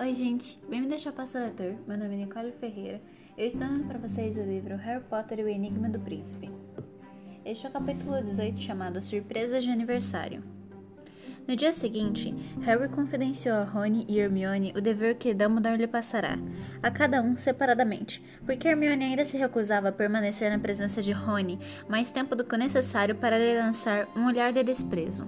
Oi, gente, bem-vindos ao Passo Leitor. Meu nome é Nicole Ferreira. Eu estou dando para vocês o livro Harry Potter e o Enigma do Príncipe. Este é o capítulo 18 chamado Surpresa de Aniversário. No dia seguinte, Harry confidenciou a Rony e Hermione o dever que Dumbledore lhe passará, a cada um separadamente, porque Hermione ainda se recusava a permanecer na presença de Rony mais tempo do que o necessário para lhe lançar um olhar de desprezo.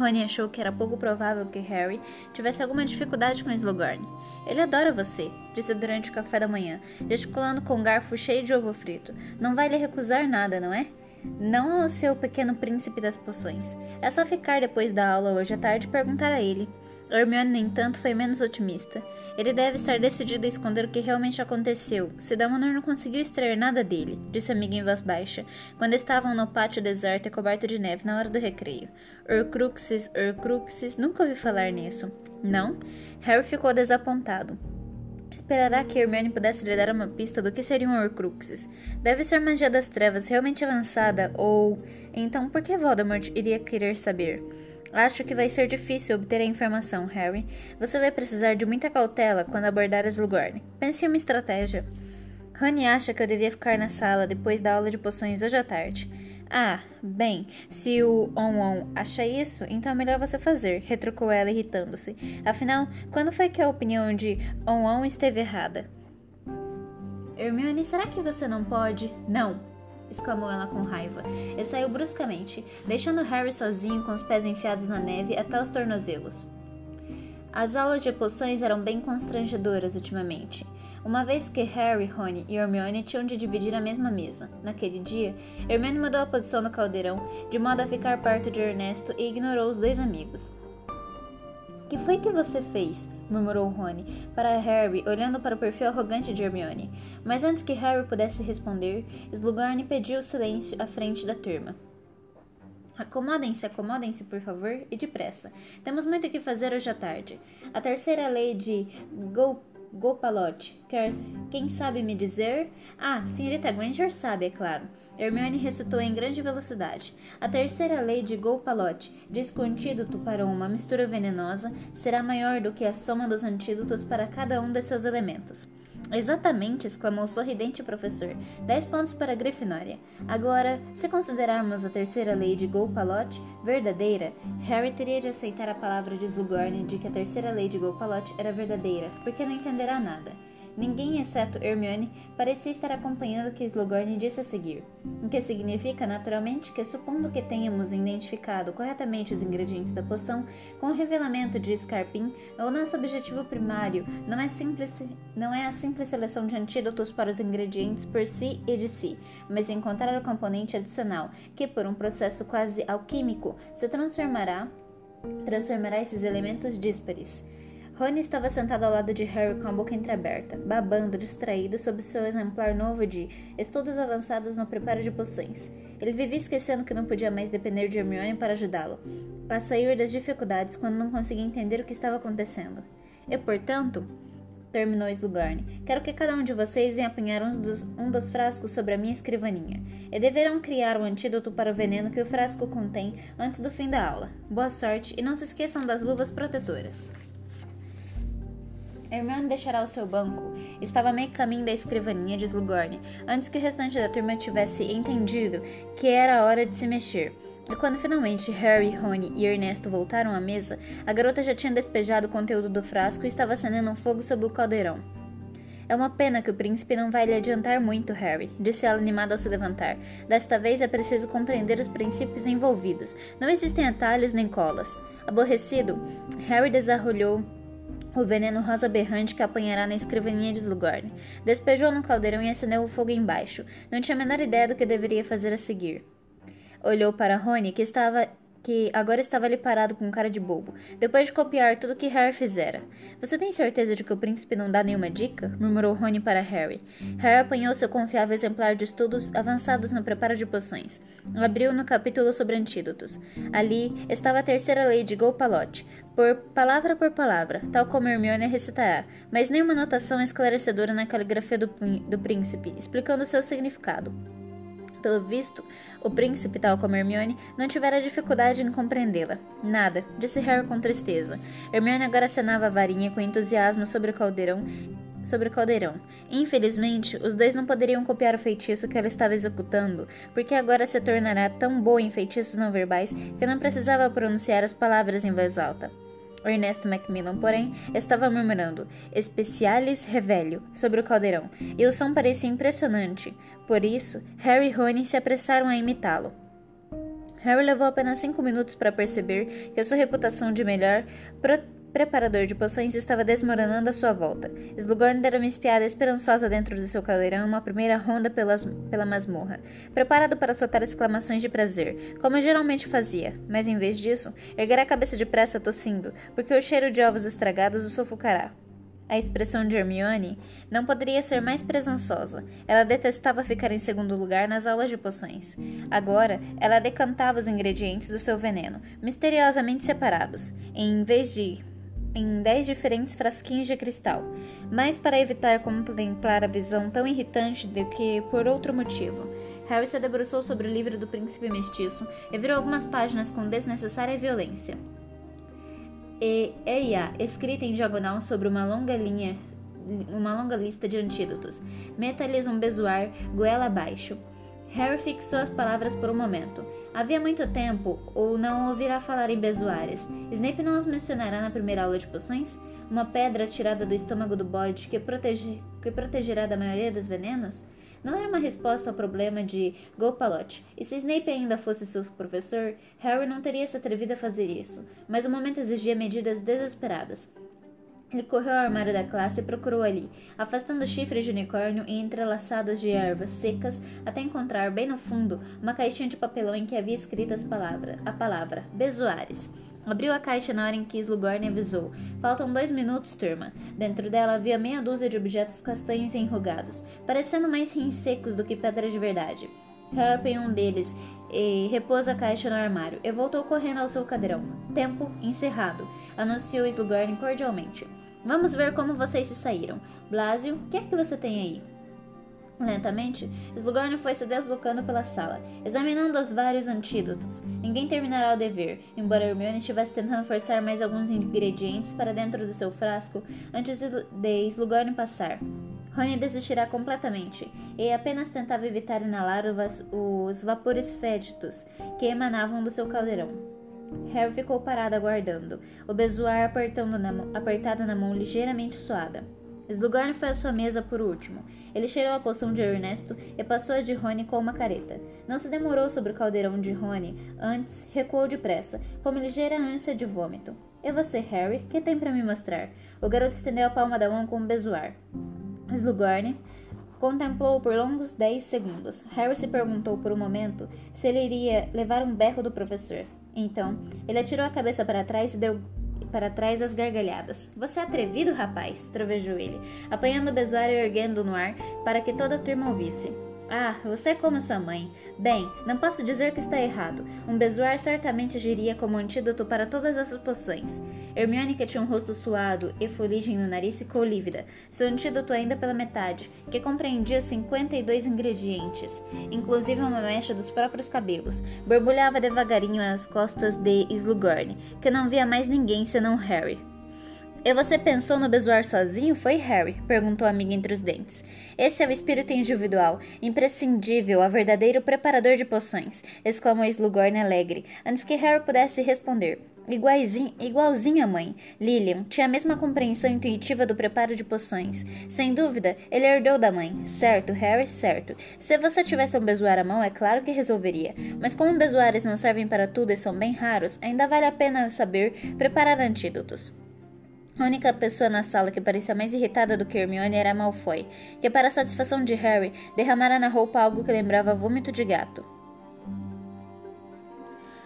Rony achou que era pouco provável que Harry tivesse alguma dificuldade com Slughorn. Ele adora você, disse durante o café da manhã, gesticulando com um garfo cheio de ovo frito. Não vai lhe recusar nada, não é? Não ao seu pequeno príncipe das poções. É só ficar depois da aula hoje à tarde e perguntar a ele. Hermione, no entanto, foi menos otimista. Ele deve estar decidido a esconder o que realmente aconteceu, se Dumbledore não conseguiu extrair nada dele, disse a amiga em voz baixa, quando estavam no pátio deserto e coberto de neve na hora do recreio. Horcruxes, Horcruxes, nunca ouvi falar nisso. Não? Harry ficou desapontado. Esperará que Hermione pudesse lhe dar uma pista do que seriam Horcruxes. Deve ser magia das trevas realmente avançada, ou... Então por que Voldemort iria querer saber? Acho que vai ser difícil obter a informação, Harry. Você vai precisar de muita cautela quando abordar Slughorn. Pense em uma estratégia. Rony acha que eu devia ficar na sala depois da aula de poções hoje à tarde. Ah, bem, se o On-On acha isso, então é melhor você fazer, retrucou ela irritando-se. Afinal, quando foi que a opinião de On-On esteve errada? Hermione, será que você não pode? Não, exclamou ela com raiva, e saiu bruscamente, deixando Harry sozinho com os pés enfiados na neve até os tornozelos. As aulas de poções eram bem constrangedoras ultimamente, uma vez que Harry, Rony e Hermione tinham de dividir a mesma mesa. Naquele dia, Hermione mudou a posição no caldeirão, de modo a ficar perto de Ernesto e ignorou os dois amigos. Que foi que você fez? murmurou Rony para Harry, olhando para o perfil arrogante de Hermione. Mas antes que Harry pudesse responder, Slughorn pediu silêncio à frente da turma. Acomodem-se, acomodem-se, por favor, e depressa. Temos muito o que fazer hoje à tarde. A terceira lei de Go Gopalote, quer quem sabe me dizer? Ah, senhorita Granger sabe, é claro. Hermione recitou em grande velocidade. A terceira lei de Gopalote diz que o antídoto para uma mistura venenosa será maior do que a soma dos antídotos para cada um de seus elementos. Exatamente, exclamou o sorridente professor. Dez pontos para a Grifinória. Agora, se considerarmos a terceira lei de Gopalote verdadeira, Harry teria de aceitar a palavra de Slughorn de que a terceira lei de Gopalote era verdadeira, porque não entenderá nada. Ninguém, exceto Hermione, parecia estar acompanhando o que Slughorn disse a seguir, o que significa, naturalmente, que, supondo que tenhamos identificado corretamente os ingredientes da poção, com o revelamento de Scarpin, o nosso objetivo primário não é, simples, não é a simples seleção de antídotos para os ingredientes por si e de si, mas encontrar o componente adicional, que, por um processo quase alquímico, se transformará transformará esses elementos díspares. Rony estava sentado ao lado de Harry com a boca entreaberta, babando, distraído sob seu exemplar novo de Estudos Avançados no Preparo de Poções. Ele vivia esquecendo que não podia mais depender de Hermione para ajudá-lo, para sair das dificuldades quando não conseguia entender o que estava acontecendo. E, portanto, terminou Slughorn, quero que cada um de vocês venha apanhar um dos, um dos frascos sobre a minha escrivaninha. E deverão criar o um antídoto para o veneno que o frasco contém antes do fim da aula. Boa sorte e não se esqueçam das luvas protetoras. Hermione deixará o seu banco. Estava meio caminho da escrivaninha de Slughorn, antes que o restante da turma tivesse entendido que era hora de se mexer. E quando finalmente Harry, Rony e Ernesto voltaram à mesa, a garota já tinha despejado o conteúdo do frasco e estava acendendo um fogo sob o caldeirão. É uma pena que o príncipe não vai lhe adiantar muito, Harry, disse ela animada ao se levantar. Desta vez é preciso compreender os princípios envolvidos. Não existem atalhos nem colas. Aborrecido, Harry desarrolhou o veneno rosa berrante que apanhará na escrivaninha de Slughorn. Despejou no caldeirão e acendeu o fogo embaixo. Não tinha a menor ideia do que deveria fazer a seguir. Olhou para Rony, que estava que agora estava ali parado com cara de bobo, depois de copiar tudo que Harry fizera. Você tem certeza de que o príncipe não dá nenhuma dica? murmurou Rony para Harry. Harry apanhou seu confiável exemplar de estudos avançados no preparo de poções. Abriu no capítulo sobre antídotos. Ali estava a terceira lei de Golpalote, por palavra por palavra, tal como Hermione recitará, mas nenhuma anotação esclarecedora na caligrafia do, do príncipe, explicando seu significado. Pelo visto, o príncipe, tal como Hermione, não tivera dificuldade em compreendê-la. Nada, disse Harry com tristeza. Hermione agora acenava a varinha com entusiasmo sobre o caldeirão sobre o caldeirão. Infelizmente, os dois não poderiam copiar o feitiço que ela estava executando, porque agora se tornará tão boa em feitiços não verbais que não precisava pronunciar as palavras em voz alta. Ernesto Macmillan, porém, estava murmurando Specialis Revelio sobre o caldeirão, e o som parecia impressionante. Por isso, Harry e Rony se apressaram a imitá-lo. Harry levou apenas cinco minutos para perceber que a sua reputação de melhor preparador de poções estava desmoronando à sua volta. Slughorn dera uma espiada esperançosa dentro de seu caldeirão uma primeira ronda pelas, pela masmorra, preparado para soltar exclamações de prazer, como geralmente fazia, mas em vez disso, erguerá a cabeça depressa tossindo, porque o cheiro de ovos estragados o sufocará. A expressão de Hermione não poderia ser mais presunçosa. Ela detestava ficar em segundo lugar nas aulas de poções. Agora, ela decantava os ingredientes do seu veneno, misteriosamente separados, em vez de em dez diferentes frasquinhos de cristal, mais para evitar contemplar a visão tão irritante do que por outro motivo. Harry se debruçou sobre o livro do príncipe mestiço e virou algumas páginas com desnecessária violência. E EIA, escrita em diagonal sobre uma longa linha, uma longa lista de antídotos. Meta-lhes um bezoar, goela abaixo. Harry fixou as palavras por um momento. Havia muito tempo, ou não ouvirá falar em bezoares. Snape não os mencionará na primeira aula de poções? Uma pedra tirada do estômago do bode que, protege, que protegerá da maioria dos venenos? Não era uma resposta ao problema de Gopalot, e se Snape ainda fosse seu professor, Harry não teria se atrevido a fazer isso, mas o momento exigia medidas desesperadas. Ele correu ao armário da classe e procurou ali, afastando chifres de unicórnio e entrelaçados de ervas secas, até encontrar, bem no fundo, uma caixinha de papelão em que havia escrito as palavras, a palavra Bezoares. Abriu a caixa na hora em que Slughorn avisou. Faltam dois minutos, turma. Dentro dela havia meia dúzia de objetos castanhos e enrugados, parecendo mais rins secos do que pedra de verdade. Harry um deles e repôs a caixa no armário e voltou correndo ao seu cadeirão. Tempo encerrado, anunciou Slughorn cordialmente. Vamos ver como vocês se saíram. Blasio, o que é que você tem aí? Lentamente, Slughorn foi se deslocando pela sala, examinando os vários antídotos. Ninguém terminará o dever, embora Hermione estivesse tentando forçar mais alguns ingredientes para dentro do seu frasco antes de Slughorn passar. Rony desistirá completamente e apenas tentava evitar inalar os vapores fétidos que emanavam do seu caldeirão. Harry ficou parado aguardando, o bezoar apertado na, apertado na mão ligeiramente suada. Slughorn foi à sua mesa por último. Ele cheirou a poção de Ernesto e passou a de Rony com uma careta. Não se demorou sobre o caldeirão de Rony, antes recuou depressa, com uma ligeira ânsia de vômito. E você, Harry, que tem para me mostrar? O garoto estendeu a palma da mão com um bezoar. Slughorn contemplou por longos dez segundos. Harry se perguntou por um momento se ele iria levar um berro do professor. Então, ele atirou a cabeça para trás e deu para trás as gargalhadas. Você é atrevido, rapaz, trovejou ele, apanhando o besoário e erguendo no ar para que toda a turma ouvisse. Ah, você é como sua mãe. Bem, não posso dizer que está errado. Um bezoar certamente agiria como antídoto para todas as poções. Hermione, que tinha um rosto suado e fuligem no nariz, ficou lívida, seu antídoto ainda pela metade, que compreendia 52 ingredientes, inclusive uma mecha dos próprios cabelos. Borbulhava devagarinho às costas de Slughorn, que não via mais ninguém senão Harry. E você pensou no bezoar sozinho? Foi Harry, perguntou a amiga entre os dentes. Esse é o espírito individual, imprescindível, a verdadeiro preparador de poções, exclamou Slughorn alegre, antes que Harry pudesse responder. Igualzinho, a mãe, Lilian tinha a mesma compreensão intuitiva do preparo de poções. Sem dúvida, ele herdou da mãe. Certo, Harry, certo. Se você tivesse um bezoar à mão, é claro que resolveria. Mas como bezoares não servem para tudo e são bem raros, ainda vale a pena saber preparar antídotos. A única pessoa na sala que parecia mais irritada do que Hermione era Malfoy, que para satisfação de Harry, derramara na roupa algo que lembrava vômito de gato.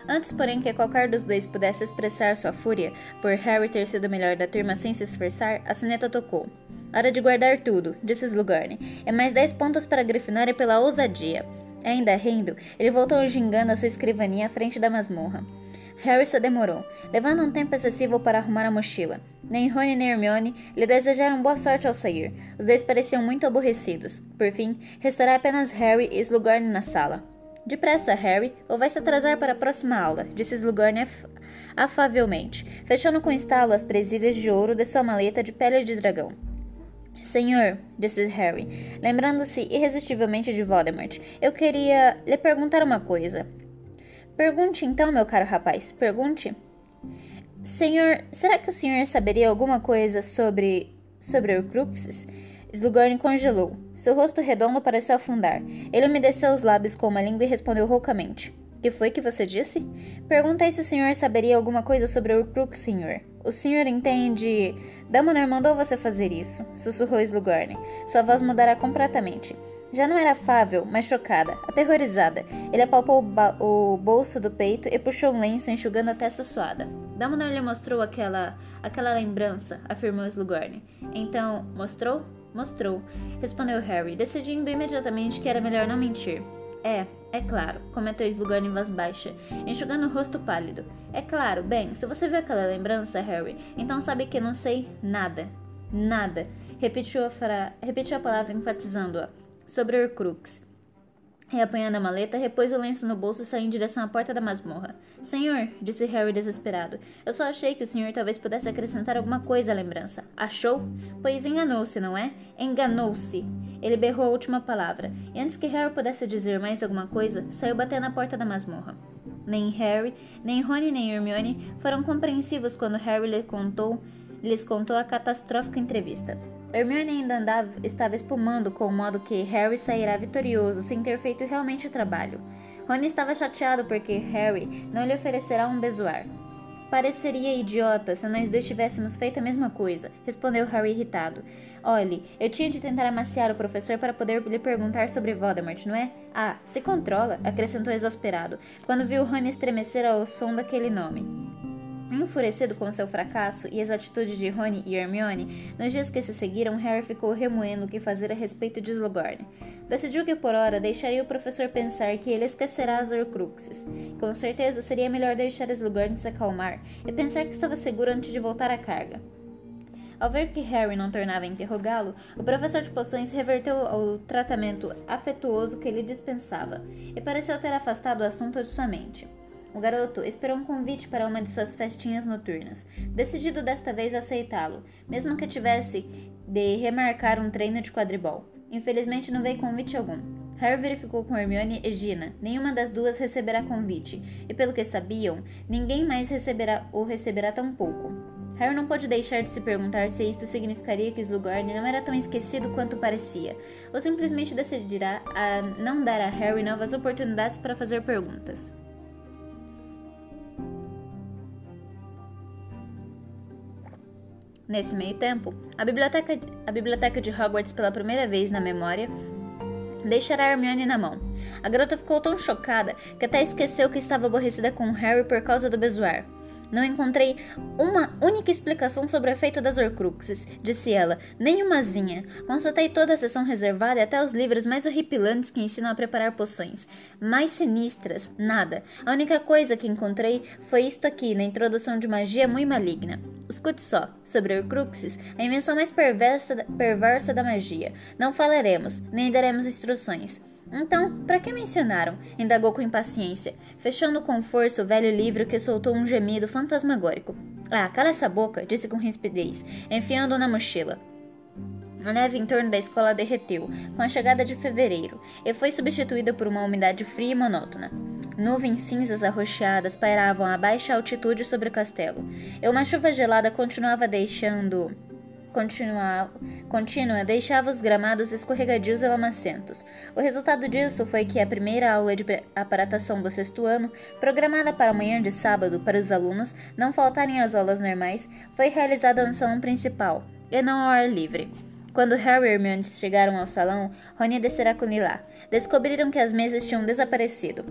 Antes, porém, que qualquer dos dois pudesse expressar sua fúria por Harry ter sido o melhor da turma sem se esforçar, a sineta tocou. Hora de guardar tudo, disse Slughorn. É mais dez pontos para a Grifinória pela ousadia. Ainda rindo, ele voltou gingando a sua escrivaninha à frente da masmorra. Harry se demorou, levando um tempo excessivo para arrumar a mochila. Nem Rony nem Hermione lhe desejaram boa sorte ao sair. Os dois pareciam muito aborrecidos. Por fim, restará apenas Harry e Slughorn na sala. Depressa, Harry, ou vai se atrasar para a próxima aula, disse Slughorn af afavelmente, fechando com estalo as presilhas de ouro de sua maleta de pele de dragão. Senhor, disse Harry, lembrando-se irresistivelmente de Voldemort, eu queria lhe perguntar uma coisa. Pergunte então, meu caro rapaz, pergunte. Senhor, será que o senhor saberia alguma coisa sobre. sobre Horcruxes? Slughorn congelou. Seu rosto redondo pareceu afundar. Ele umedeceu os lábios com uma língua e respondeu roucamente. Que foi que você disse? Perguntei se o senhor saberia alguma coisa sobre o Crook, senhor. O senhor entende. Dumbledore mandou você fazer isso, sussurrou Slughorn. Sua voz mudara completamente. Já não era afável, mas chocada, aterrorizada. Ele apalpou o, o bolso do peito e puxou um lenço, enxugando a testa suada. Dumbledore lhe mostrou aquela, aquela lembrança, afirmou Slughorn. Então, mostrou? Mostrou, respondeu Harry, decidindo imediatamente que era melhor não mentir. É, é claro, comentou Slughorn em voz baixa, enxugando o rosto pálido. É claro, bem, se você viu aquela lembrança, Harry, então sabe que não sei nada. Nada. Repetiu a, fra... Repetiu a palavra enfatizando-a. Sobre Horcrux. Reapanhando a maleta, repôs o lenço no bolso e saiu em direção à porta da masmorra. Senhor, disse Harry desesperado, eu só achei que o senhor talvez pudesse acrescentar alguma coisa à lembrança. Achou? Pois enganou-se, não é? Enganou-se. Ele berrou a última palavra, e antes que Harry pudesse dizer mais alguma coisa, saiu batendo na porta da masmorra. Nem Harry, nem Rony nem Hermione foram compreensivos quando Harry lhe contou, lhes contou a catastrófica entrevista. Hermione ainda andava, estava espumando com o modo que Harry sairá vitorioso sem ter feito realmente o trabalho. Rony estava chateado porque Harry não lhe oferecerá um bezoar. Pareceria idiota se nós dois tivéssemos feito a mesma coisa, respondeu Harry irritado. Olhe, eu tinha de tentar amaciar o professor para poder lhe perguntar sobre Voldemort, não é? Ah, se controla, acrescentou exasperado, quando viu Rony estremecer ao som daquele nome. Enfurecido com seu fracasso e as atitudes de Rony e Hermione, nos dias que se seguiram, Harry ficou remoendo o que fazer a respeito de Slughorn. Decidiu que por hora deixaria o professor pensar que ele esquecerá as Horcruxes. Com certeza seria melhor deixar Slughorn se acalmar e pensar que estava seguro antes de voltar à carga. Ao ver que Harry não tornava a interrogá-lo, o professor de poções reverteu ao tratamento afetuoso que lhe dispensava e pareceu ter afastado o assunto de sua mente. O garoto esperou um convite para uma de suas festinhas noturnas, decidido desta vez a aceitá-lo, mesmo que tivesse de remarcar um treino de quadribol. Infelizmente não veio convite algum. Harry verificou com Hermione e Gina. Nenhuma das duas receberá convite, e pelo que sabiam, ninguém mais receberá ou receberá tão pouco. Harry não pôde deixar de se perguntar se isto significaria que Slughorn não era tão esquecido quanto parecia, ou simplesmente decidirá a não dar a Harry novas oportunidades para fazer perguntas. Nesse meio tempo, a biblioteca, a biblioteca de Hogwarts, pela primeira vez na memória, deixará Hermione na mão. A garota ficou tão chocada que até esqueceu que estava aborrecida com Harry por causa do bezoar. Não encontrei uma única explicação sobre o efeito das Horcruxes, disse ela, nem umazinha. Consultei toda a sessão reservada e até os livros mais horripilantes que ensinam a preparar poções. Mais sinistras, nada. A única coisa que encontrei foi isto aqui, na introdução de magia muito maligna. Escute só, sobre Horcruxes, a invenção mais perversa, perversa da magia. Não falaremos, nem daremos instruções. Então, para que mencionaram? indagou com impaciência, fechando com força o velho livro que soltou um gemido fantasmagórico. Ah, cala essa boca, disse com rispidez, enfiando-o na mochila. A neve em torno da escola derreteu, com a chegada de fevereiro, e foi substituída por uma umidade fria e monótona. Nuvens cinzas arroxeadas pairavam a baixa altitude sobre o castelo, e uma chuva gelada continuava deixando contínua deixava os gramados escorregadios e lamacentos. O resultado disso foi que a primeira aula de aparatação do sexto ano, programada para amanhã de sábado para os alunos não faltarem às aulas normais, foi realizada no salão principal, e não ao ar livre. Quando Harry e Hermione chegaram ao salão, Rony descerá com Lila. Descobriram que as mesas tinham desaparecido.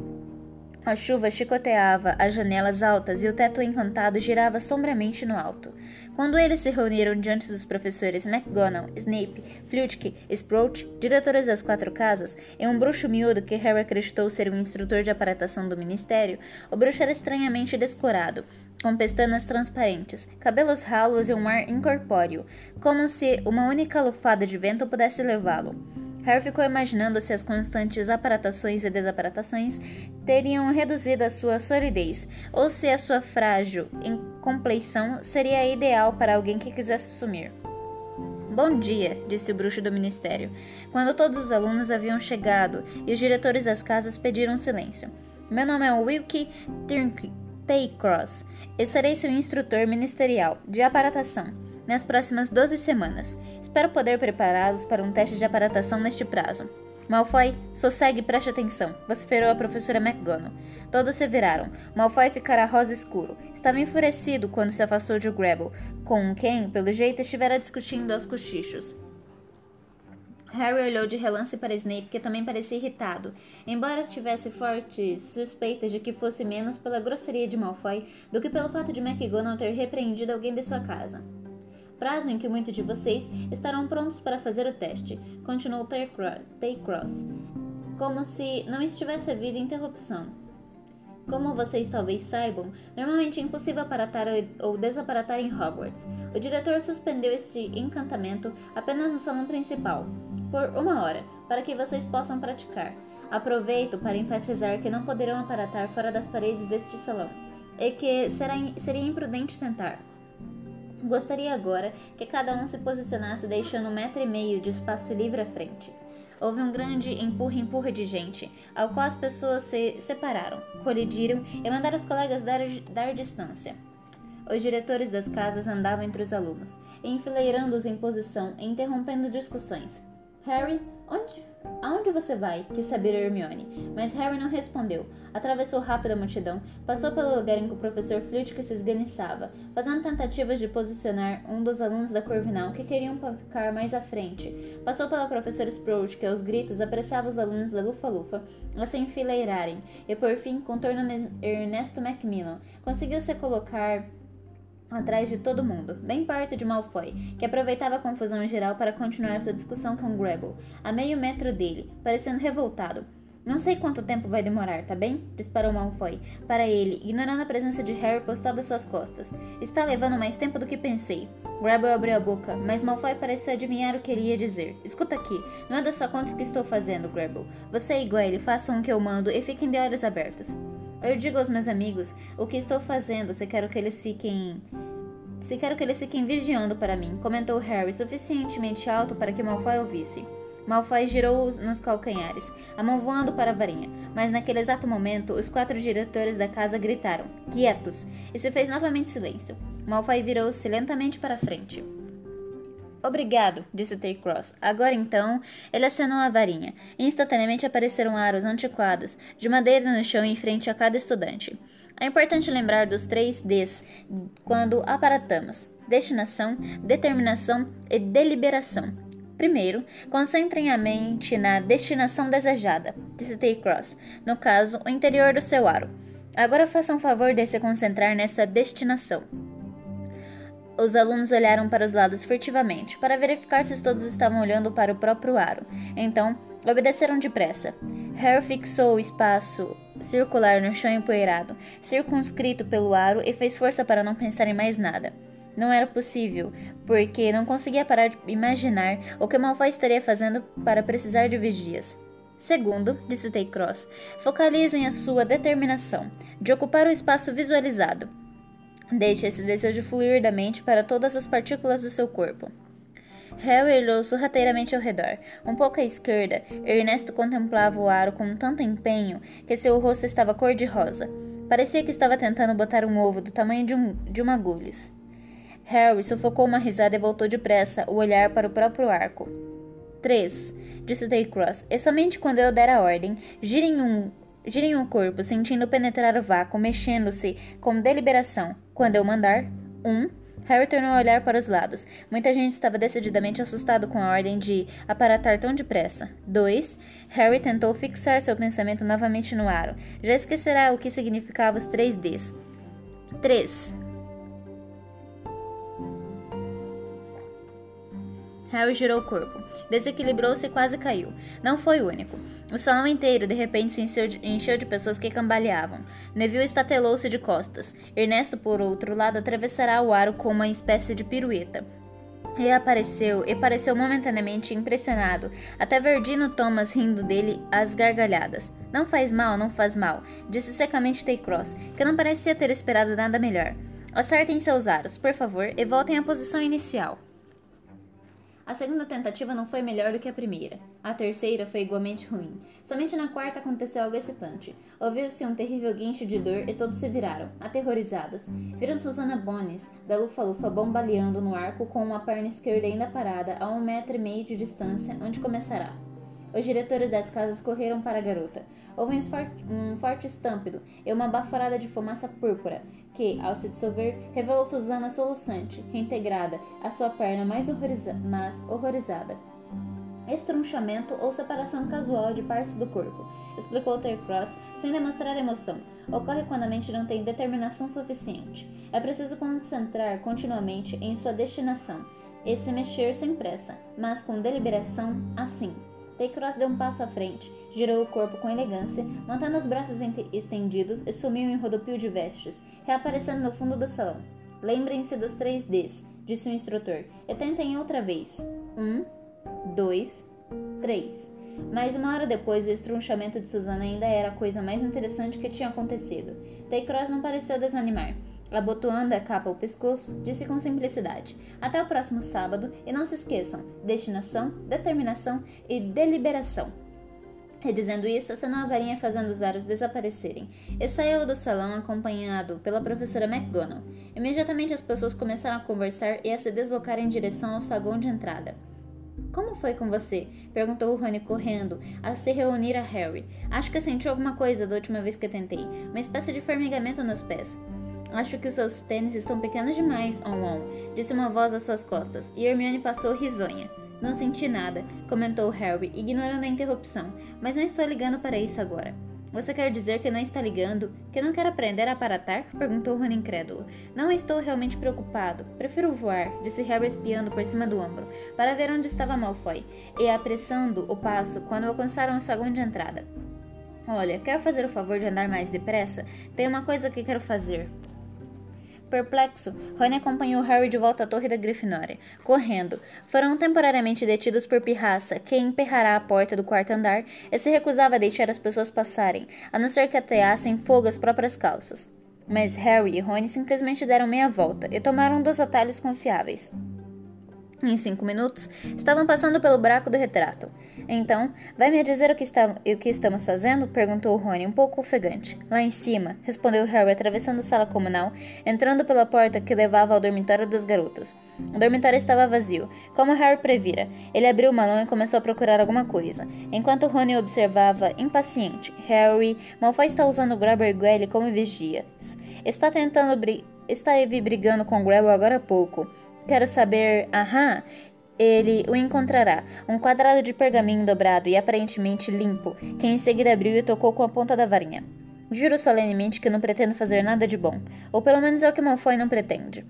A chuva chicoteava as janelas altas e o teto encantado girava sombriamente no alto. Quando eles se reuniram diante dos professores McGonagall, Snape, Flitwick, Sprout, diretores das quatro casas, e um bruxo miúdo que Harry acreditou ser um instrutor de aparatação do ministério, o bruxo era estranhamente descorado, com pestanas transparentes, cabelos ralos e um ar incorpóreo, como se uma única lufada de vento pudesse levá-lo. Harry ficou imaginando se as constantes aparatações e desaparatações teriam reduzido a sua solidez, ou se a sua frágil compleição seria ideal para alguém que quisesse sumir. Bom dia, disse o bruxo do ministério, quando todos os alunos haviam chegado e os diretores das casas pediram silêncio. Meu nome é Wilkie Taycross e serei seu instrutor ministerial de aparatação nas próximas 12 semanas. Espero poder prepará-los para um teste de aparatação neste prazo. Malfoy, sossegue e preste atenção, vociferou a professora McGonagall. Todos se viraram. Malfoy ficara rosa escuro. Estava enfurecido quando se afastou de Grable, com quem, pelo jeito, estivera discutindo aos cochichos. Harry olhou de relance para Snape, que também parecia irritado, embora tivesse fortes suspeitas de que fosse menos pela grosseria de Malfoy do que pelo fato de McGonagall ter repreendido alguém de sua casa prazo em que muitos de vocês estarão prontos para fazer o teste, continuou Taycross, como se não estivesse havido interrupção. Como vocês talvez saibam, normalmente é impossível aparatar ou desaparatar em Hogwarts. O diretor suspendeu este encantamento apenas no salão principal, por uma hora, para que vocês possam praticar. Aproveito para enfatizar que não poderão aparatar fora das paredes deste salão, e que será, seria imprudente tentar. Gostaria agora que cada um se posicionasse deixando um metro e meio de espaço livre à frente. Houve um grande empurra-empurra de gente, ao qual as pessoas se separaram, colidiram e mandaram os colegas dar, dar distância. Os diretores das casas andavam entre os alunos, enfileirando-os em posição e interrompendo discussões. Harry, onde, aonde você vai? quis saber Hermione, mas Harry não respondeu. Atravessou rápido a multidão, passou pelo lugar em que o professor Flitwick se esganiçava, fazendo tentativas de posicionar um dos alunos da Corvinal que queriam ficar mais à frente. Passou pela professora Sprout, que aos gritos apressava os alunos da Lufa-Lufa a se enfileirarem, e por fim, contornando Ernesto Macmillan, conseguiu se colocar atrás de todo mundo, bem perto de Malfoy, que aproveitava a confusão geral para continuar sua discussão com Grable, a meio metro dele, parecendo revoltado. Não sei quanto tempo vai demorar, tá bem? Disparou Malfoy para ele, ignorando a presença de Harry postado às suas costas. Está levando mais tempo do que pensei. Grable abriu a boca, mas Malfoy pareceu adivinhar o que ele ia dizer. Escuta aqui, não é das sua contas que estou fazendo, Grable. Você e Goyle façam o que eu mando e fiquem de olhos abertos. Eu digo aos meus amigos o que estou fazendo se quero que eles fiquem. Se quero que eles fiquem vigiando para mim, comentou Harry suficientemente alto para que Malfoy ouvisse. Malfoy girou nos calcanhares, a mão voando para a varinha, mas naquele exato momento os quatro diretores da casa gritaram: Quietos! e se fez novamente silêncio. Malfoy virou-se lentamente para frente. Obrigado, disse Cross. Agora então, ele acenou a varinha. Instantaneamente apareceram aros antiquados, de madeira no chão em frente a cada estudante. É importante lembrar dos três Ds quando aparatamos: destinação, determinação e deliberação. Primeiro, concentrem a mente na destinação desejada, disse Cross, no caso, o interior do seu aro. Agora façam favor de se concentrar nessa destinação. Os alunos olharam para os lados furtivamente, para verificar se todos estavam olhando para o próprio aro. Então, obedeceram depressa. Harry fixou o espaço circular no chão empoeirado, circunscrito pelo aro, e fez força para não pensar em mais nada. Não era possível, porque não conseguia parar de imaginar o que Malfoy estaria fazendo para precisar de vigias. Segundo, disse Cross, focalizem a sua determinação de ocupar o espaço visualizado. Deixe esse desejo fluir da mente para todas as partículas do seu corpo. Harry olhou sorrateiramente ao redor. Um pouco à esquerda, Ernesto contemplava o aro com tanto empenho que seu rosto estava cor-de-rosa. Parecia que estava tentando botar um ovo do tamanho de, um, de uma agulhas. Harry sufocou uma risada e voltou depressa o olhar para o próprio arco. Três, disse Cross. E somente quando eu der a ordem, girem um Girem o corpo, sentindo penetrar o vácuo, mexendo-se com deliberação. Quando eu mandar, um, Harry tornou a olhar para os lados. Muita gente estava decididamente assustado com a ordem de aparatar tão depressa. 2. Harry tentou fixar seu pensamento novamente no aro. Já esquecerá o que significava os três Ds. 3. Harry girou o corpo. Desequilibrou-se e quase caiu. Não foi o único. O salão inteiro de repente se encheu de, pessoas que cambaleavam. Neville estatelou-se de costas. Ernesto, por outro lado, atravessará o aro com uma espécie de pirueta. E apareceu, e pareceu momentaneamente impressionado, até ver Dino Thomas rindo dele às gargalhadas. Não faz mal, não faz mal, disse secamente Taycross, que não parecia ter esperado nada melhor. Acertem seus aros, por favor, e voltem à posição inicial. A segunda tentativa não foi melhor do que a primeira. A terceira foi igualmente ruim. Somente na quarta aconteceu algo excitante. Ouviu-se um terrível guincho de dor e todos se viraram, aterrorizados. Viram Susana Bones, da lufa-lufa, bombaleando no arco com uma perna esquerda ainda parada a um metro e meio de distância, onde começará. Os diretores das casas correram para a garota. Houve um forte estampido e uma baforada de fumaça púrpura, que, ao se dissolver, revelou Susana soluçante, reintegrada, a sua perna mais horroriza horrorizada. Estrunchamento ou separação casual de partes do corpo, explicou Tercross sem demonstrar emoção. Ocorre quando a mente não tem determinação suficiente. É preciso concentrar continuamente em sua destinação e se mexer sem pressa, mas com deliberação, assim. Taycross deu um passo à frente, girou o corpo com elegância, mantendo os braços estendidos e sumiu em rodopio de vestes, reaparecendo no fundo do salão. Lembrem-se dos três Ds, disse o instrutor, e tentem outra vez. Um, dois, três. Mas uma hora depois, o estrunchamento de Susana ainda era a coisa mais interessante que tinha acontecido. Taycross não pareceu desanimar. Abotoando a capa ao pescoço, disse com simplicidade: Até o próximo sábado e não se esqueçam: destinação, determinação e deliberação. E dizendo isso, acenou a varinha fazendo os aros desaparecerem, e saiu do salão acompanhado pela professora McGonagall. Imediatamente as pessoas começaram a conversar e a se deslocar em direção ao saguão de entrada. Como foi com você? perguntou Rony correndo a se reunir a Harry. Acho que senti alguma coisa da última vez que tentei, uma espécie de formigamento nos pés. Acho que os seus tênis estão pequenos demais, On-On, disse uma voz às suas costas, e Hermione passou risonha. Não senti nada, comentou Harry, ignorando a interrupção, mas não estou ligando para isso agora. Você quer dizer que não está ligando? Que não quer aprender a aparatar? Perguntou Rony incrédulo. Não estou realmente preocupado. Prefiro voar, disse Harry espiando por cima do ombro, para ver onde estava Malfoy, e apressando o passo quando alcançaram o saguão de entrada. Olha, quer fazer o favor de andar mais depressa? Tem uma coisa que quero fazer. Perplexo, Rony acompanhou Harry de volta à torre da Grifinória, correndo. Foram temporariamente detidos por Pirraça, que emperrara a porta do quarto andar e se recusava a deixar as pessoas passarem, a não ser que ateassem fogo às próprias calças. Mas Harry e Rony simplesmente deram meia volta e tomaram dos atalhos confiáveis. Em cinco minutos, estavam passando pelo buraco do retrato. Então, vai me dizer o que, está, o que estamos fazendo? perguntou Rony, um pouco ofegante. Lá em cima, respondeu Harry, atravessando a sala comunal, entrando pela porta que levava ao dormitório dos garotos. O dormitório estava vazio, como Harry previra. Ele abriu o malão e começou a procurar alguma coisa. Enquanto Rony observava, impaciente, Harry, Malfoy está usando Grabber Gwelly como vigia. Está tentando bri está brigando com Grabber agora há pouco. Quero saber. Aham. Ele o encontrará, um quadrado de pergaminho dobrado e aparentemente limpo, que em seguida abriu e tocou com a ponta da varinha. Juro solenemente que não pretendo fazer nada de bom, ou pelo menos é o que Malfoy não pretende.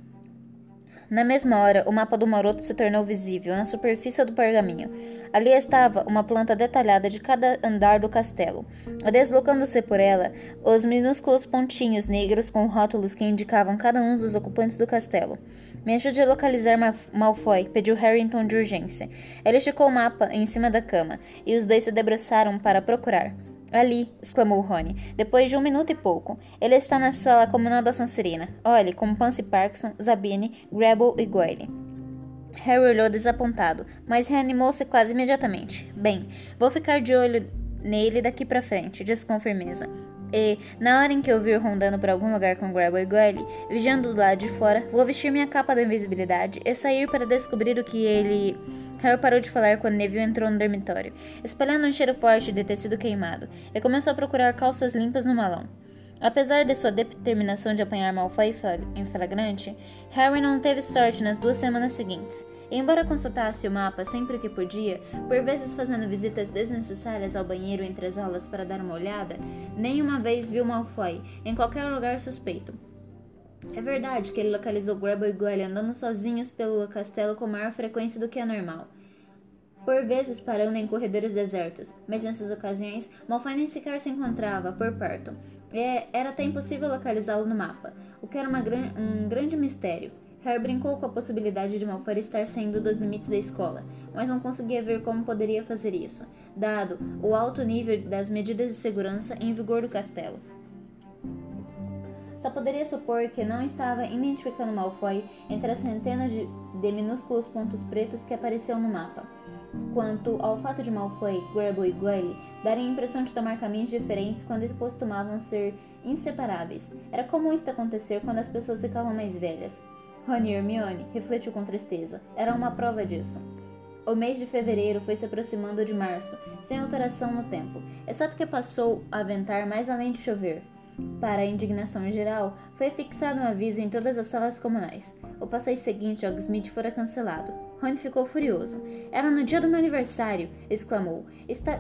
Na mesma hora, o mapa do maroto se tornou visível na superfície do pergaminho. Ali estava uma planta detalhada de cada andar do castelo. Deslocando-se por ela, os minúsculos pontinhos negros com rótulos que indicavam cada um dos ocupantes do castelo. Me ajude a localizar Malfoy, pediu Harrington de urgência. Ele esticou o mapa em cima da cama, e os dois se debruçaram para procurar. Ali, exclamou Rony, depois de um minuto e pouco. Ele está na sala comunal da Sonserina. Olhe, com Pansy Parkinson, Zabine, Grable e Goyle. Harry olhou desapontado, mas reanimou-se quase imediatamente. Bem, vou ficar de olho nele daqui para frente, disse com firmeza. E, na hora em que eu vir rondando por algum lugar com Grable e Goyle, vigiando do lado de fora, vou vestir minha capa da invisibilidade e sair para descobrir o que ele. Harry parou de falar quando Neville entrou no dormitório, espalhando um cheiro forte de tecido queimado, e começou a procurar calças limpas no malão. Apesar de sua determinação de apanhar Malfoy em flagrante, Harry não teve sorte nas duas semanas seguintes. Embora consultasse o mapa sempre que podia, por vezes fazendo visitas desnecessárias ao banheiro entre as aulas para dar uma olhada, nenhuma vez viu Malfoy em qualquer lugar suspeito. É verdade que ele localizou Grubble e Goyle andando sozinhos pelo castelo com maior frequência do que a normal por vezes parando em corredores desertos, mas nessas ocasiões Malfoy nem sequer se encontrava por perto, e é, era até impossível localizá-lo no mapa, o que era gran um grande mistério. Harry brincou com a possibilidade de Malfoy estar saindo dos limites da escola, mas não conseguia ver como poderia fazer isso, dado o alto nível das medidas de segurança em vigor do castelo. Só poderia supor que não estava identificando Malfoy entre as centenas de, de minúsculos pontos pretos que apareciam no mapa quanto ao fato de Malfoy, Grable e Goyle darem a impressão de tomar caminhos diferentes quando costumavam ser inseparáveis. Era comum isso acontecer quando as pessoas ficavam mais velhas. Rony e Hermione refletiu com tristeza. Era uma prova disso. O mês de fevereiro foi se aproximando de março, sem alteração no tempo, exceto que passou a ventar mais além de chover. Para a indignação geral, foi fixado um aviso em todas as salas comunais. O passeio seguinte ao Hogsmeade fora cancelado. Rony ficou furioso. Era no dia do meu aniversário, exclamou.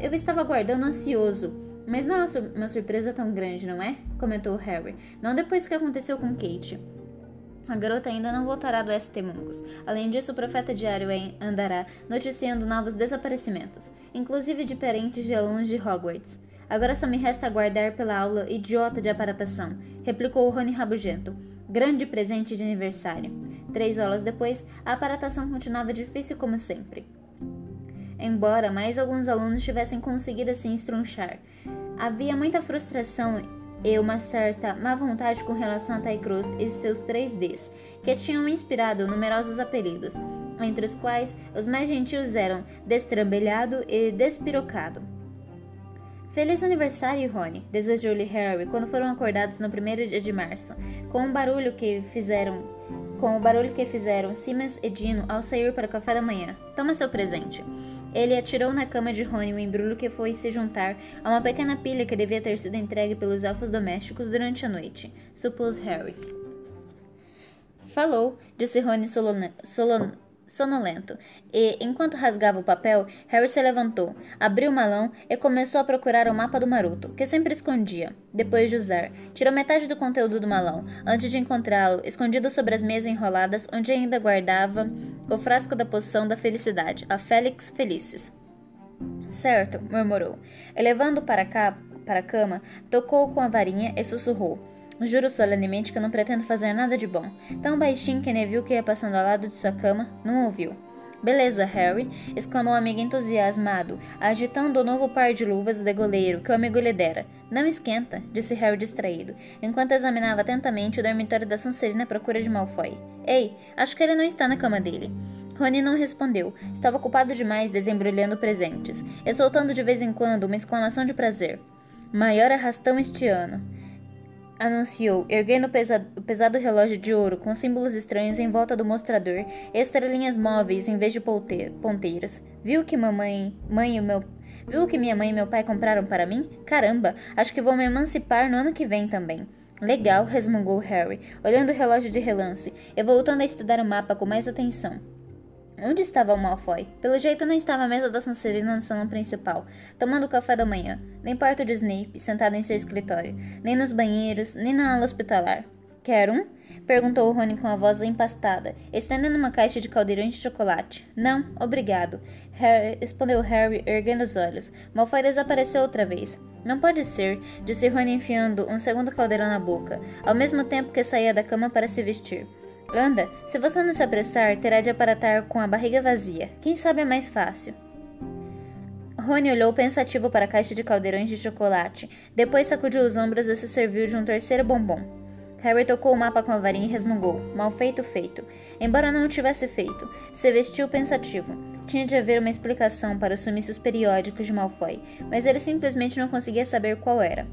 Eu estava aguardando ansioso. Mas não é uma surpresa tão grande, não é? comentou Harry. Não depois que aconteceu com Kate. A garota ainda não voltará do ST Mungus. Além disso, o profeta diário andará noticiando novos desaparecimentos, inclusive de parentes de alunos de Hogwarts. Agora só me resta aguardar pela aula idiota de aparatação, replicou Rony rabugento. Grande presente de aniversário. Três aulas depois, a aparatação continuava difícil como sempre. Embora mais alguns alunos tivessem conseguido se estrunchar, havia muita frustração e uma certa má vontade com relação a Tai Cruz e seus 3Ds, que tinham inspirado numerosos apelidos, entre os quais os mais gentios eram Destrambelhado e Despirocado. Feliz aniversário, Rony, desejou-lhe Harry quando foram acordados no primeiro dia de março, com um barulho que fizeram com o barulho que fizeram Simmons e Dino ao sair para o café da manhã. Toma seu presente. Ele atirou na cama de Rony o embrulho que foi se juntar a uma pequena pilha que devia ter sido entregue pelos elfos domésticos durante a noite, supôs Harry. Falou, disse Rony solon, solon, sonolento, e, enquanto rasgava o papel, Harry se levantou, abriu o malão e começou a procurar o mapa do maroto, que sempre escondia, depois de usar. Tirou metade do conteúdo do malão, antes de encontrá-lo, escondido sobre as mesas enroladas, onde ainda guardava o frasco da poção da felicidade, a Félix Felicis. Certo, murmurou. Elevando para cá, para a cama, tocou com a varinha e sussurrou. Juro solenemente que não pretendo fazer nada de bom. Tão baixinho que viu que ia passando ao lado de sua cama, não ouviu. Beleza, Harry, exclamou o amigo entusiasmado, agitando o novo par de luvas de goleiro que o amigo lhe dera. Não esquenta, disse Harry distraído, enquanto examinava atentamente o dormitório da Sonserina à procura de Malfoy. Ei, acho que ele não está na cama dele. Rony não respondeu. Estava ocupado demais desembrulhando presentes, e soltando de vez em quando uma exclamação de prazer. Maior arrastão este ano anunciou, erguendo o pesado, o pesado, relógio de ouro com símbolos estranhos em volta do mostrador estrelinhas móveis em vez de ponteiras. Viu que mamãe, mãe e meu Viu que minha mãe e meu pai compraram para mim? Caramba, acho que vou me emancipar no ano que vem também. Legal, resmungou Harry, olhando o relógio de relance e voltando a estudar o mapa com mais atenção. Onde estava o Malfoy? Pelo jeito não estava à mesa da Sonserina no salão principal, tomando café da manhã, nem perto de Snape, sentado em seu escritório, nem nos banheiros, nem na ala hospitalar. Quer um? Perguntou Rony com a voz empastada, estendendo uma caixa de caldeirões de chocolate. Não, obrigado. Harry, respondeu Harry, erguendo os olhos. Malfoy desapareceu outra vez. Não pode ser, disse Rony enfiando um segundo caldeirão na boca, ao mesmo tempo que saía da cama para se vestir. Anda, se você não se apressar, terá de aparatar com a barriga vazia. Quem sabe é mais fácil. Rony olhou pensativo para a caixa de caldeirões de chocolate, depois sacudiu os ombros e se serviu de um terceiro bombom. Harry tocou o mapa com a varinha e resmungou. Mal feito, feito. Embora não o tivesse feito, se vestiu pensativo. Tinha de haver uma explicação para os sumiços periódicos de Malfoy, mas ele simplesmente não conseguia saber qual era.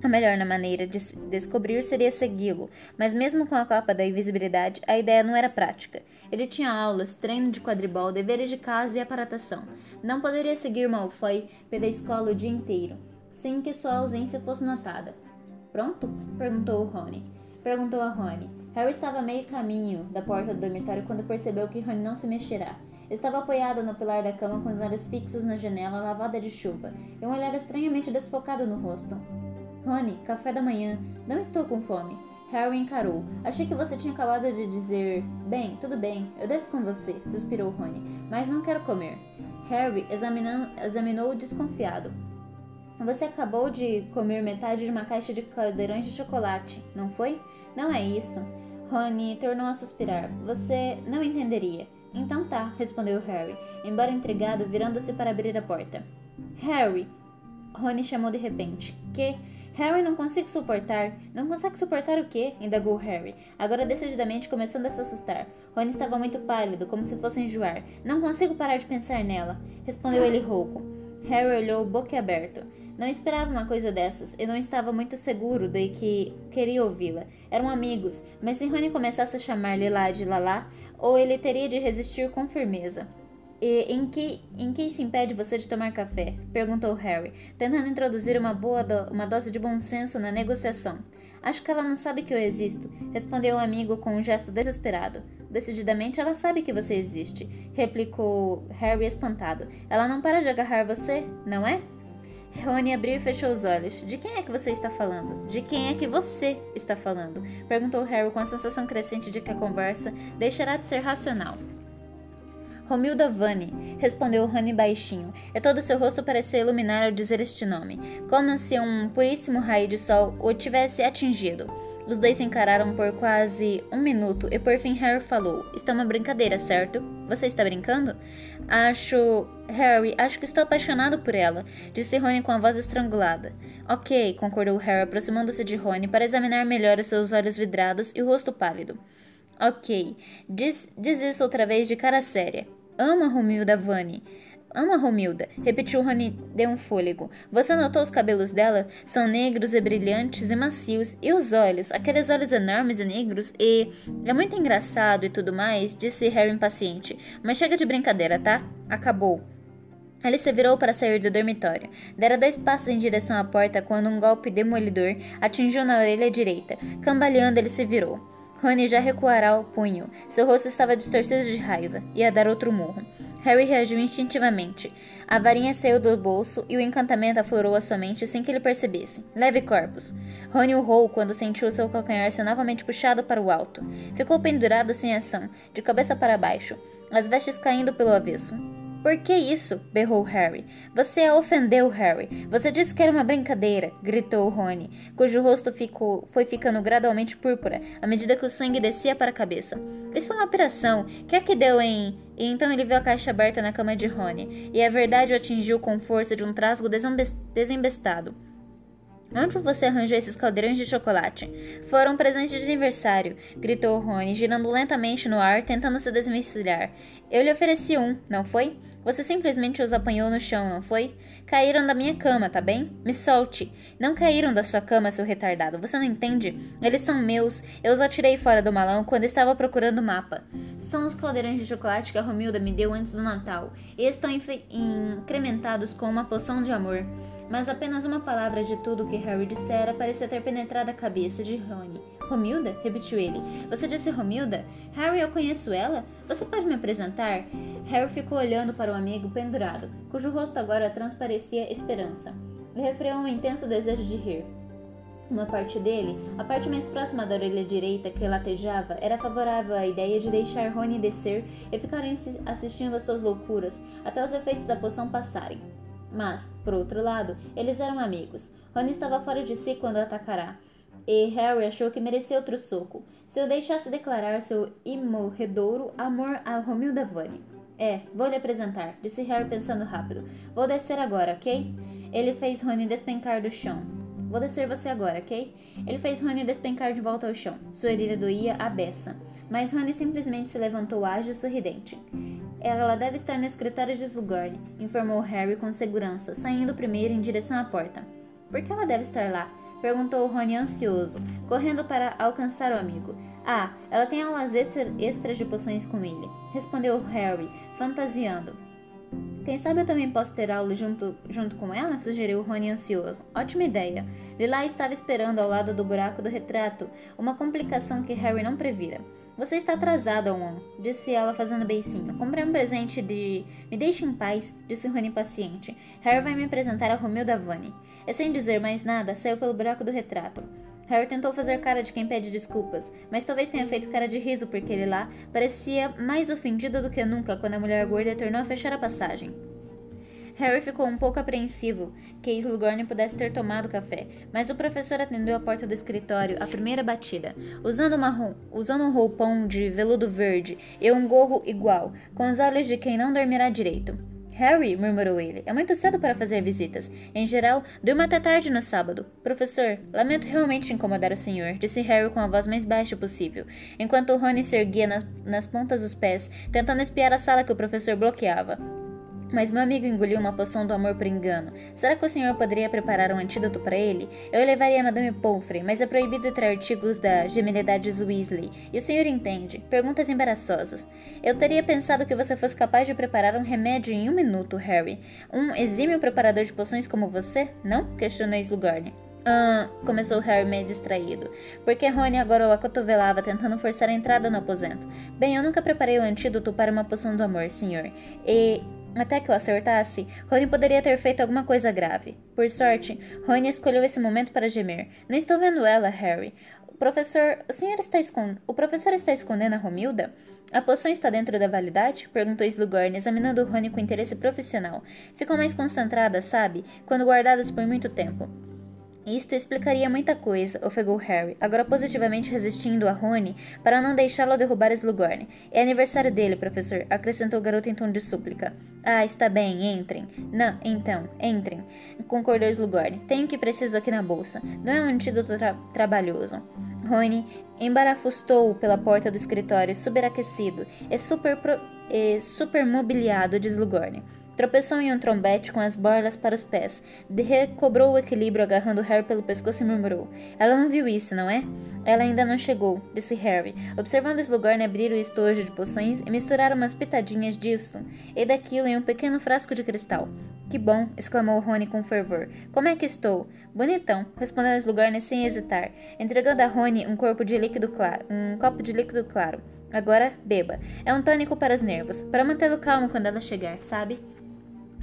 A melhor maneira de descobrir seria segui-lo, mas mesmo com a capa da invisibilidade, a ideia não era prática. Ele tinha aulas, treino de quadribol, deveres de casa e aparatação. Não poderia seguir Malfoy pela escola o dia inteiro, sem que sua ausência fosse notada. Pronto? Perguntou Rony. Perguntou a Rony. Harry estava a meio caminho da porta do dormitório quando percebeu que Rony não se mexerá. Estava apoiado no pilar da cama com os olhos fixos na janela lavada de chuva e um olhar estranhamente desfocado no rosto. Rony, café da manhã. Não estou com fome. Harry encarou. Achei que você tinha acabado de dizer. Bem, tudo bem, eu desço com você, suspirou Rony, mas não quero comer. Harry examinou-o desconfiado. Você acabou de comer metade de uma caixa de caldeirões de chocolate, não foi? Não é isso. Rony tornou a suspirar. Você não entenderia. Então tá, respondeu Harry, embora intrigado, virando-se para abrir a porta. Harry! Rony chamou de repente. Que? Harry não consigo suportar. Não consegue suportar o quê? indagou Harry, agora decididamente começando a se assustar. Rony estava muito pálido, como se fosse enjoar. Não consigo parar de pensar nela, respondeu ele rouco. Harry olhou boquiaberto. Não esperava uma coisa dessas e não estava muito seguro de que queria ouvi-la. Eram amigos, mas se Rony começasse a chamar Lilá de Lalá, ou ele teria de resistir com firmeza. E em que, em que se impede você de tomar café? perguntou Harry, tentando introduzir uma boa do, uma dose de bom senso na negociação. Acho que ela não sabe que eu existo, respondeu o amigo com um gesto desesperado. Decididamente ela sabe que você existe, replicou Harry espantado. Ela não para de agarrar você, não é? Rony abriu e fechou os olhos. De quem é que você está falando? De quem é que você está falando? Perguntou Harry com a sensação crescente de que a conversa deixará de ser racional. Romilda Vane, respondeu Rony baixinho, e todo seu rosto parecia iluminar ao dizer este nome, como se um puríssimo raio de sol o tivesse atingido. Os dois se encararam por quase um minuto e por fim Harry falou: Está uma brincadeira, certo? Você está brincando? Acho. Harry, acho que estou apaixonado por ela, disse Rony com a voz estrangulada. Ok, concordou Harry, aproximando-se de Rony para examinar melhor os seus olhos vidrados e o rosto pálido. Ok, diz, diz isso outra vez de cara séria. Ama Romilda Vane. Ama Romilda, repetiu Rony de um fôlego. Você notou os cabelos dela? São negros e brilhantes e macios. E os olhos? Aqueles olhos enormes e negros e. É muito engraçado e tudo mais, disse Harry impaciente. Mas chega de brincadeira, tá? Acabou. Ele se virou para sair do dormitório. Dera dois passos em direção à porta quando um golpe demolidor atingiu na orelha direita. Cambaleando, ele se virou. Rony já recuará o punho. Seu rosto estava distorcido de raiva. Ia dar outro murro. Harry reagiu instintivamente. A varinha saiu do bolso e o encantamento aflorou a sua mente sem que ele percebesse. Leve corpos. Rony urrou quando sentiu seu calcanhar ser novamente puxado para o alto. Ficou pendurado sem ação, de cabeça para baixo, as vestes caindo pelo avesso. Por que isso? berrou Harry. Você a ofendeu, Harry. Você disse que era uma brincadeira, gritou Rony, cujo rosto ficou, foi ficando gradualmente púrpura à medida que o sangue descia para a cabeça. Isso é uma operação. Quer é que deu em. E então ele viu a caixa aberta na cama de Rony, e a verdade o atingiu com força de um trasgo desembestado. Onde você arranjou esses caldeirões de chocolate? Foram um presente de aniversário, gritou Rony, girando lentamente no ar, tentando se desvencilhar. Eu lhe ofereci um, não foi? Você simplesmente os apanhou no chão, não foi? Caíram da minha cama, tá bem? Me solte. Não caíram da sua cama, seu retardado. Você não entende? Eles são meus. Eu os atirei fora do malão quando estava procurando o mapa. São os caldeirões de chocolate que a Romilda me deu antes do Natal. E estão incrementados com uma poção de amor. Mas apenas uma palavra de tudo o que Harry dissera parecia ter penetrado a cabeça de Rony. Romilda? repetiu ele. Você disse Romilda? Harry, eu conheço ela? Você pode me apresentar? Harry ficou olhando para o amigo pendurado, cujo rosto agora transparecia esperança. E refreou um intenso desejo de rir. Uma parte dele, a parte mais próxima da orelha direita que latejava, era favorável à ideia de deixar Rony descer e ficarem assistindo às suas loucuras até os efeitos da poção passarem. Mas, por outro lado, eles eram amigos. Rony estava fora de si quando atacará, e Harry achou que merecia outro soco, se o deixasse declarar seu imorredouro amor a Romilda Vane. É, vou lhe apresentar, disse Harry pensando rápido. Vou descer agora, ok? Ele fez Rony despencar do chão. Vou descer você agora, ok? Ele fez Rony despencar de volta ao chão. Sua orelha doía a beça. Mas Rony simplesmente se levantou ágil e sorridente. Ela deve estar no escritório de Slughorn, informou Harry com segurança, saindo primeiro em direção à porta. Por que ela deve estar lá? Perguntou Rony ansioso, correndo para alcançar o amigo. Ah, ela tem aulas extras de poções com ele, respondeu Harry, fantasiando. Quem sabe eu também posso ter aula junto, junto com ela? sugeriu Rony ansioso. Ótima ideia. Lila estava esperando ao lado do buraco do retrato, uma complicação que Harry não previra. Você está atrasado, Owen, disse ela fazendo beicinho. Comprei um presente de. Me deixe em paz, disse Rony paciente. Harry vai me apresentar a Romilda Vane. E sem dizer mais nada, saiu pelo buraco do retrato. Harry tentou fazer cara de quem pede desculpas, mas talvez tenha feito cara de riso porque ele lá parecia mais ofendido do que nunca quando a mulher gorda tornou a fechar a passagem. Harry ficou um pouco apreensivo que Slughorn pudesse ter tomado café, mas o professor atendeu a porta do escritório à primeira batida, usando, usando um roupão de veludo verde e um gorro igual, com os olhos de quem não dormirá direito. Harry, murmurou ele, é muito cedo para fazer visitas. Em geral, durma até tarde no sábado. Professor, lamento realmente incomodar o senhor, disse Harry com a voz mais baixa possível, enquanto Rony se erguia nas, nas pontas dos pés, tentando espiar a sala que o professor bloqueava. Mas meu amigo engoliu uma poção do amor por engano. Será que o senhor poderia preparar um antídoto para ele? Eu levaria a Madame Pomfrey, mas é proibido ter artigos da Gemelidades Weasley. E o senhor entende? Perguntas embaraçosas. Eu teria pensado que você fosse capaz de preparar um remédio em um minuto, Harry. Um exímio preparador de poções como você? Não? Questionou Slughorn. Ah, começou Harry meio distraído, porque Rony agora o acotovelava tentando forçar a entrada no aposento. Bem, eu nunca preparei o antídoto para uma poção do amor, senhor. E até que eu acertasse, Rony poderia ter feito alguma coisa grave. Por sorte, Rony escolheu esse momento para gemer. Não estou vendo ela, Harry. O professor. O senhor está escondendo. O professor está escondendo a Romilda? A poção está dentro da validade? perguntou Slughorn, examinando Rony com interesse profissional. Ficam mais concentradas, sabe? Quando guardadas por muito tempo. Isto explicaria muita coisa, ofegou Harry, agora positivamente resistindo a Rony para não deixá-lo derrubar Slughorn. É aniversário dele, professor, acrescentou o garoto em tom de súplica. Ah, está bem, entrem. Não, então, entrem, concordou Slughorn. Tenho o que preciso aqui na bolsa. Não é um antídoto tra trabalhoso. Rony embarafustou pela porta do escritório superaquecido e super, e super mobiliado de Slughorn. Tropeçou em um trombete com as borlas para os pés. Recobrou o equilíbrio agarrando Harry pelo pescoço e murmurou: Ela não viu isso, não é? Ela ainda não chegou, disse Harry, observando Slughorn abrir o estojo de poções e misturar umas pitadinhas disto e daquilo em um pequeno frasco de cristal. Que bom! exclamou Rony com fervor. Como é que estou? Bonitão, respondeu Slughorn sem hesitar, entregando a Rony um corpo de líquido claro, um copo de líquido claro. Agora, beba. É um tônico para os nervos, para mantê-lo calmo quando ela chegar, sabe?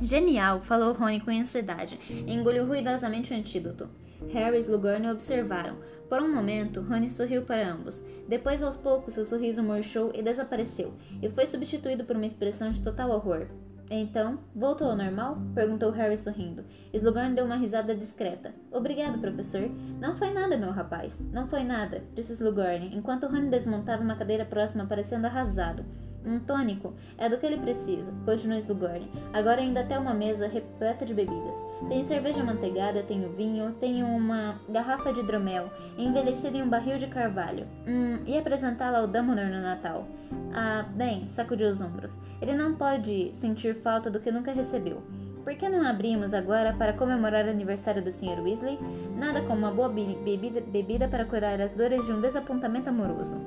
Genial, falou Rony com ansiedade engoliu ruidosamente o antídoto. Harry e Slughorn observaram. Por um momento, Rony sorriu para ambos. Depois, aos poucos, seu sorriso murchou e desapareceu, e foi substituído por uma expressão de total horror. Então, voltou ao normal? perguntou Harry sorrindo. Slughorn deu uma risada discreta. Obrigado, professor. Não foi nada, meu rapaz. Não foi nada, disse Slughorn, enquanto Rony desmontava uma cadeira próxima, parecendo arrasado. Um tônico é do que ele precisa, continuou Slughorn. Agora ainda tem uma mesa repleta de bebidas. Tenho cerveja manteigada, tenho vinho, tenho uma garrafa de hidromel, envelhecida em um barril de carvalho. Hum, e apresentá-la ao Dumbledore no Natal. Ah, bem, sacudiu os ombros. Ele não pode sentir falta do que nunca recebeu. Por que não abrimos agora para comemorar o aniversário do Sr. Weasley? Nada como uma boa bebida, bebida para curar as dores de um desapontamento amoroso.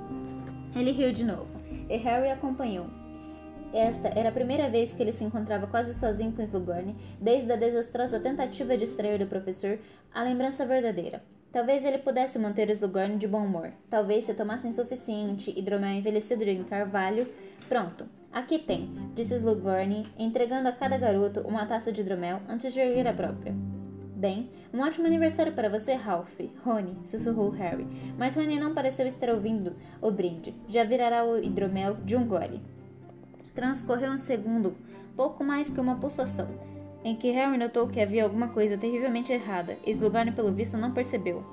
Ele riu de novo e Harry acompanhou. Esta era a primeira vez que ele se encontrava quase sozinho com Slughorn, desde a desastrosa tentativa de extrair do professor a lembrança verdadeira. Talvez ele pudesse manter Slughorn de bom humor. Talvez se tomassem suficiente hidromel envelhecido de carvalho. Pronto, aqui tem, disse Slughorn, entregando a cada garoto uma taça de hidromel antes de erguer a própria. Bem, um ótimo aniversário para você, Ralph. Rony, sussurrou Harry. Mas Rony não pareceu estar ouvindo o brinde. Já virará o hidromel de um gole. Transcorreu um segundo, pouco mais que uma pulsação, em que Harry notou que havia alguma coisa terrivelmente errada. E Slughorn, pelo visto, não percebeu.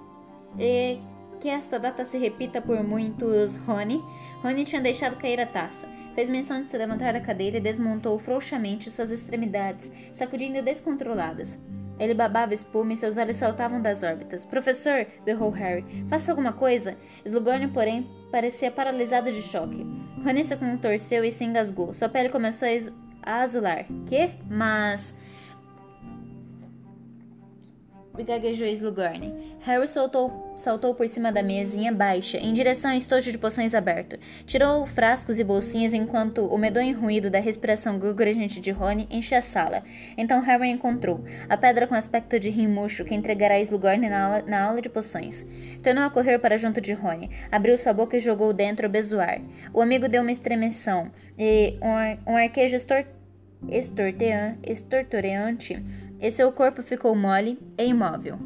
E que esta data se repita por muitos, Rony. Rony tinha deixado cair a taça. Fez menção de se levantar da cadeira e desmontou frouxamente suas extremidades, sacudindo descontroladas. Ele babava espuma e seus olhos saltavam das órbitas. Professor! berrou Harry. Faça alguma coisa! Slughorn, porém, parecia paralisado de choque. Rony se contorceu e se engasgou. Sua pele começou a azular. Que? Mas... gaguejou Slughorn. Harry soltou, saltou por cima da mesinha baixa, em direção ao estojo de poções aberto. Tirou frascos e bolsinhas enquanto o medonho ruído da respiração gugurgente de Rony enchia a sala. Então Harry encontrou a pedra com aspecto de rimucho que entregará a Slughorn na aula, na aula de poções. Tornou a correr para junto de Rony, abriu sua boca e jogou dentro o bezoar. O amigo deu uma estremeção e um, um arquejo estortado estortoreante, e seu corpo ficou mole e imóvel.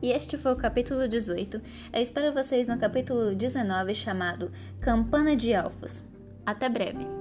E este foi o capítulo 18. Eu espero vocês no capítulo 19 chamado Campana de Elfos. Até breve!